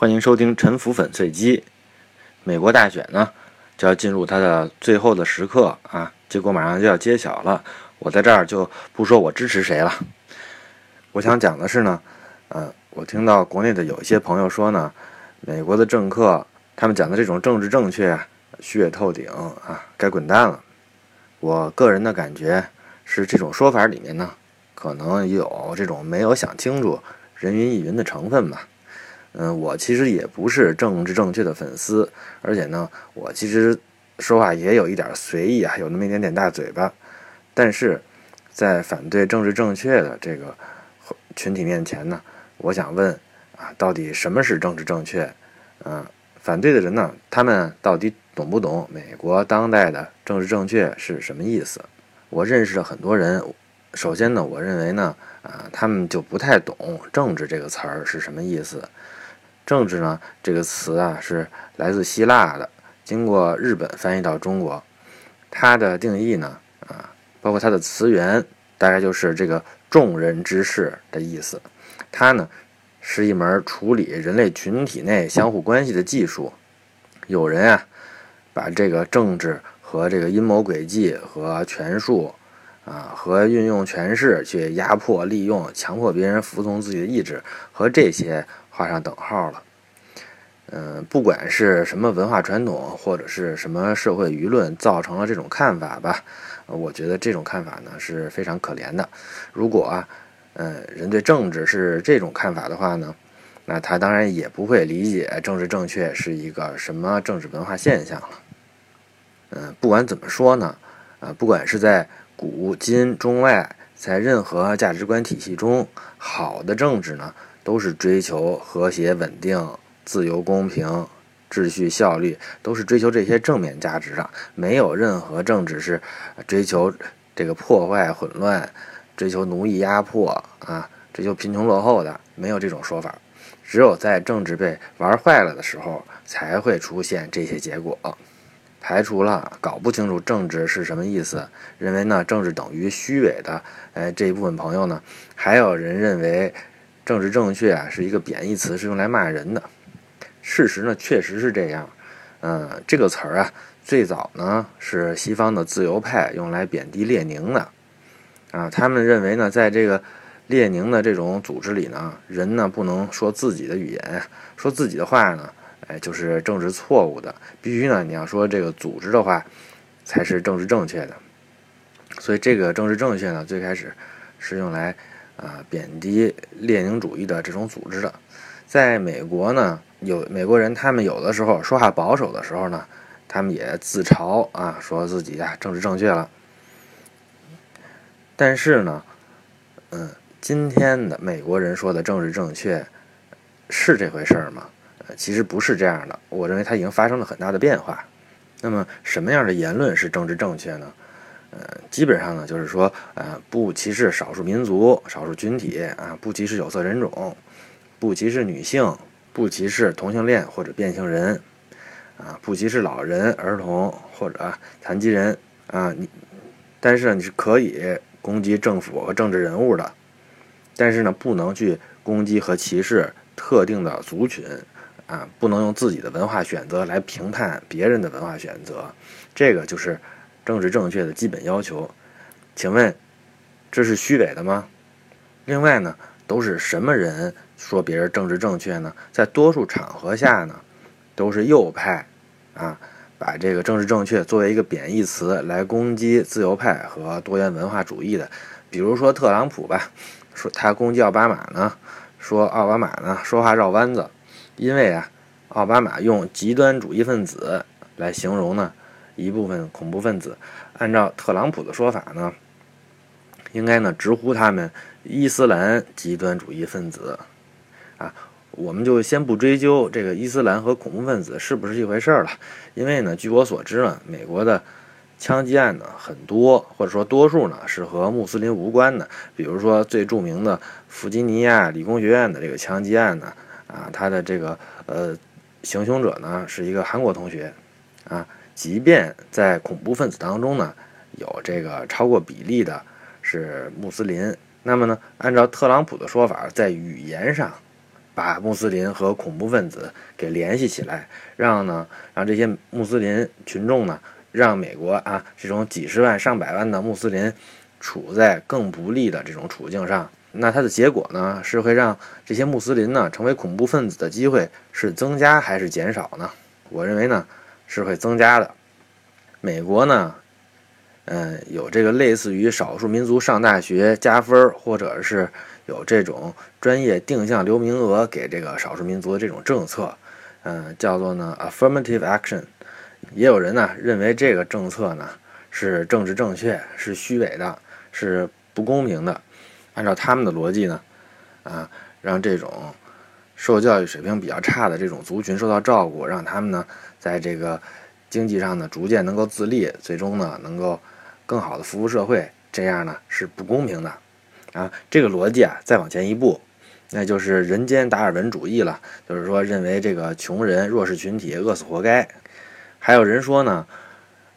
欢迎收听沉浮粉碎机。美国大选呢，就要进入它的最后的时刻啊，结果马上就要揭晓了。我在这儿就不说我支持谁了。我想讲的是呢，呃，我听到国内的有一些朋友说呢，美国的政客他们讲的这种政治正确虚伪透顶啊，该滚蛋了。我个人的感觉是，这种说法里面呢，可能有这种没有想清楚、人云亦云的成分吧。嗯，我其实也不是政治正确的粉丝，而且呢，我其实说话也有一点随意啊，有那么一点点大嘴巴。但是在反对政治正确的这个群体面前呢，我想问啊，到底什么是政治正确？嗯，反对的人呢，他们到底懂不懂美国当代的政治正确是什么意思？我认识了很多人，首先呢，我认为呢，啊，他们就不太懂“政治”这个词儿是什么意思。政治呢，这个词啊是来自希腊的，经过日本翻译到中国，它的定义呢，啊，包括它的词源，大概就是这个众人之事的意思。它呢是一门处理人类群体内相互关系的技术。有人啊把这个政治和这个阴谋诡计和权术啊和运用权势去压迫、利用、强迫别人服从自己的意志和这些。画上等号了，嗯，不管是什么文化传统或者是什么社会舆论造成了这种看法吧，我觉得这种看法呢是非常可怜的。如果啊，嗯，人对政治是这种看法的话呢，那他当然也不会理解政治正确是一个什么政治文化现象了。嗯，不管怎么说呢，啊，不管是在古今中外，在任何价值观体系中，好的政治呢。都是追求和谐稳定、自由公平、秩序效率，都是追求这些正面价值的。没有任何政治是追求这个破坏混乱、追求奴役压迫啊、追求贫穷落后的，没有这种说法。只有在政治被玩坏了的时候，才会出现这些结果。排除了搞不清楚政治是什么意思，认为呢政治等于虚伪的，哎这一部分朋友呢，还有人认为。政治正确啊，是一个贬义词，是用来骂人的。事实呢，确实是这样。嗯，这个词儿啊，最早呢是西方的自由派用来贬低列宁的。啊，他们认为呢，在这个列宁的这种组织里呢，人呢不能说自己的语言，说自己的话呢，哎，就是政治错误的。必须呢，你要说这个组织的话，才是政治正确的。所以，这个政治正确呢，最开始是用来。啊，贬低列宁主义的这种组织的，在美国呢，有美国人，他们有的时候说话保守的时候呢，他们也自嘲啊，说自己啊政治正确了。但是呢，嗯，今天的美国人说的政治正确是这回事儿吗？其实不是这样的。我认为它已经发生了很大的变化。那么，什么样的言论是政治正确呢？呃，基本上呢，就是说，呃，不歧视少数民族、少数群体啊，不歧视有色人种，不歧视女性，不歧视同性恋或者变性人，啊，不歧视老人、儿童或者残疾人啊。你，但是你是可以攻击政府和政治人物的，但是呢，不能去攻击和歧视特定的族群，啊，不能用自己的文化选择来评判别人的文化选择，这个就是。政治正确的基本要求，请问这是虚伪的吗？另外呢，都是什么人说别人政治正确呢？在多数场合下呢，都是右派啊，把这个政治正确作为一个贬义词来攻击自由派和多元文化主义的。比如说特朗普吧，说他攻击奥巴马呢，说奥巴马呢说话绕弯子，因为啊，奥巴马用极端主义分子来形容呢。一部分恐怖分子，按照特朗普的说法呢，应该呢直呼他们伊斯兰极端主义分子，啊，我们就先不追究这个伊斯兰和恐怖分子是不是一回事儿了，因为呢，据我所知呢，美国的枪击案呢很多，或者说多数呢是和穆斯林无关的，比如说最著名的弗吉尼亚理工学院的这个枪击案呢，啊，他的这个呃行凶者呢是一个韩国同学，啊。即便在恐怖分子当中呢，有这个超过比例的是穆斯林，那么呢，按照特朗普的说法，在语言上把穆斯林和恐怖分子给联系起来，让呢让这些穆斯林群众呢，让美国啊这种几十万上百万的穆斯林处在更不利的这种处境上。那它的结果呢，是会让这些穆斯林呢成为恐怖分子的机会是增加还是减少呢？我认为呢是会增加的。美国呢，嗯，有这个类似于少数民族上大学加分，或者是有这种专业定向留名额给这个少数民族的这种政策，嗯，叫做呢 affirmative action。也有人呢认为这个政策呢是政治正确，是虚伪的，是不公平的。按照他们的逻辑呢，啊，让这种受教育水平比较差的这种族群受到照顾，让他们呢在这个经济上呢逐渐能够自立，最终呢能够更好的服务社会，这样呢是不公平的。啊，这个逻辑啊再往前一步，那就是人间达尔文主义了，就是说认为这个穷人弱势群体饿死活该。还有人说呢，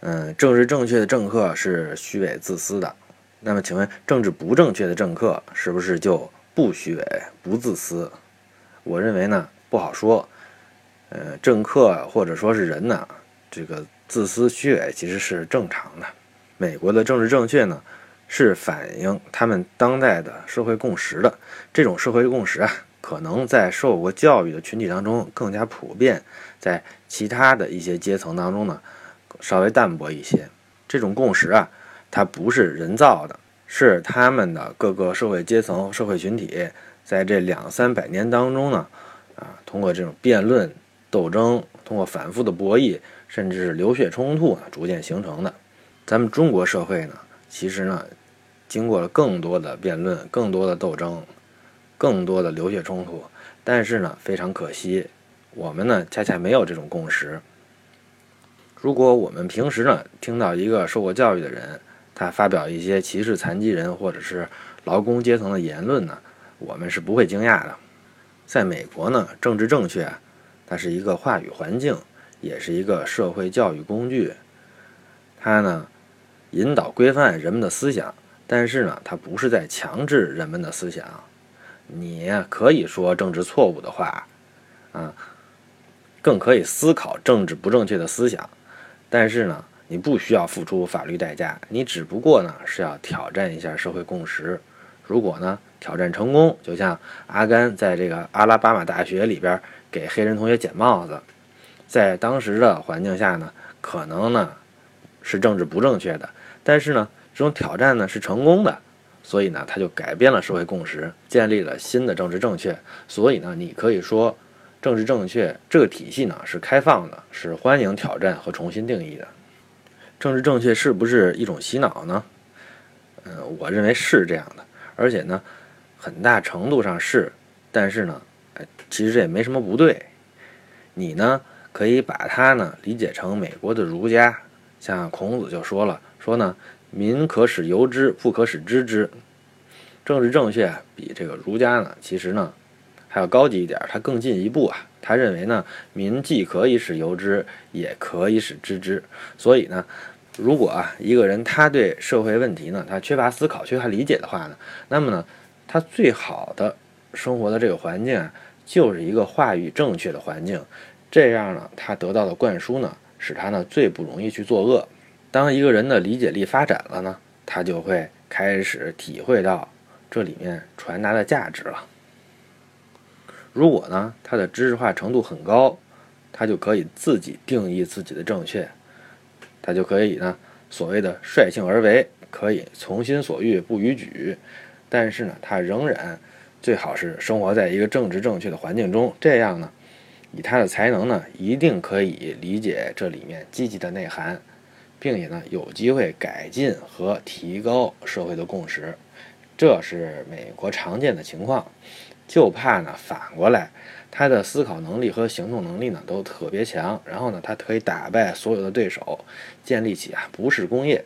嗯，政治正确的政客是虚伪自私的。那么，请问政治不正确的政客是不是就不虚伪、不自私？我认为呢，不好说。呃，政客或者说是人呢，这个自私虚伪其实是正常的。美国的政治正确呢，是反映他们当代的社会共识的。这种社会共识啊，可能在受过教育的群体当中更加普遍，在其他的一些阶层当中呢，稍微淡薄一些。这种共识啊。它不是人造的，是他们的各个社会阶层、社会群体在这两三百年当中呢，啊，通过这种辩论、斗争，通过反复的博弈，甚至是流血冲突呢，逐渐形成的。咱们中国社会呢，其实呢，经过了更多的辩论、更多的斗争、更多的流血冲突，但是呢，非常可惜，我们呢，恰恰没有这种共识。如果我们平时呢，听到一个受过教育的人，他发表一些歧视残疾人或者是劳工阶层的言论呢，我们是不会惊讶的。在美国呢，政治正确，它是一个话语环境，也是一个社会教育工具。它呢，引导规范人们的思想，但是呢，它不是在强制人们的思想。你可以说政治错误的话，啊，更可以思考政治不正确的思想，但是呢。你不需要付出法律代价，你只不过呢是要挑战一下社会共识。如果呢挑战成功，就像阿甘在这个阿拉巴马大学里边给黑人同学捡帽子，在当时的环境下呢，可能呢是政治不正确的，但是呢这种挑战呢是成功的，所以呢他就改变了社会共识，建立了新的政治正确。所以呢你可以说，政治正确这个体系呢是开放的，是欢迎挑战和重新定义的。政治正确是不是一种洗脑呢？嗯，我认为是这样的，而且呢，很大程度上是。但是呢，其实这也没什么不对。你呢，可以把它呢理解成美国的儒家，像孔子就说了，说呢，民可使由之，不可使知之。政治正确比这个儒家呢，其实呢还要高级一点，它更进一步啊。他认为呢，民既可以使由之，也可以使知之。所以呢，如果啊一个人他对社会问题呢，他缺乏思考、缺乏理解的话呢，那么呢，他最好的生活的这个环境啊，就是一个话语正确的环境。这样呢，他得到的灌输呢，使他呢最不容易去作恶。当一个人的理解力发展了呢，他就会开始体会到这里面传达的价值了。如果呢，他的知识化程度很高，他就可以自己定义自己的正确，他就可以呢，所谓的率性而为，可以从心所欲不逾矩。但是呢，他仍然最好是生活在一个政治正确的环境中，这样呢，以他的才能呢，一定可以理解这里面积极的内涵，并且呢，有机会改进和提高社会的共识。这是美国常见的情况。就怕呢，反过来，他的思考能力和行动能力呢都特别强，然后呢，他可以打败所有的对手，建立起啊不是工业。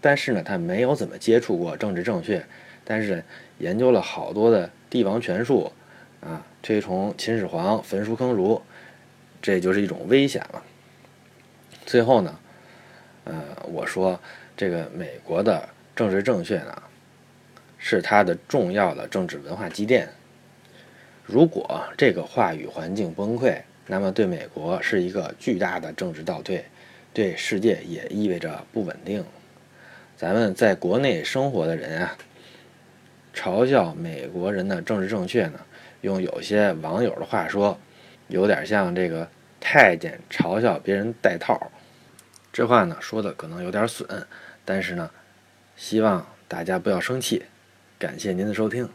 但是呢，他没有怎么接触过政治正确，但是研究了好多的帝王权术，啊，推崇秦始皇，焚书坑儒，这就是一种危险了。最后呢，呃，我说这个美国的政治正确呢，是它的重要的政治文化积淀。如果这个话语环境崩溃，那么对美国是一个巨大的政治倒退，对世界也意味着不稳定。咱们在国内生活的人啊，嘲笑美国人的政治正确呢，用有些网友的话说，有点像这个太监嘲笑别人戴套。这话呢说的可能有点损，但是呢，希望大家不要生气。感谢您的收听。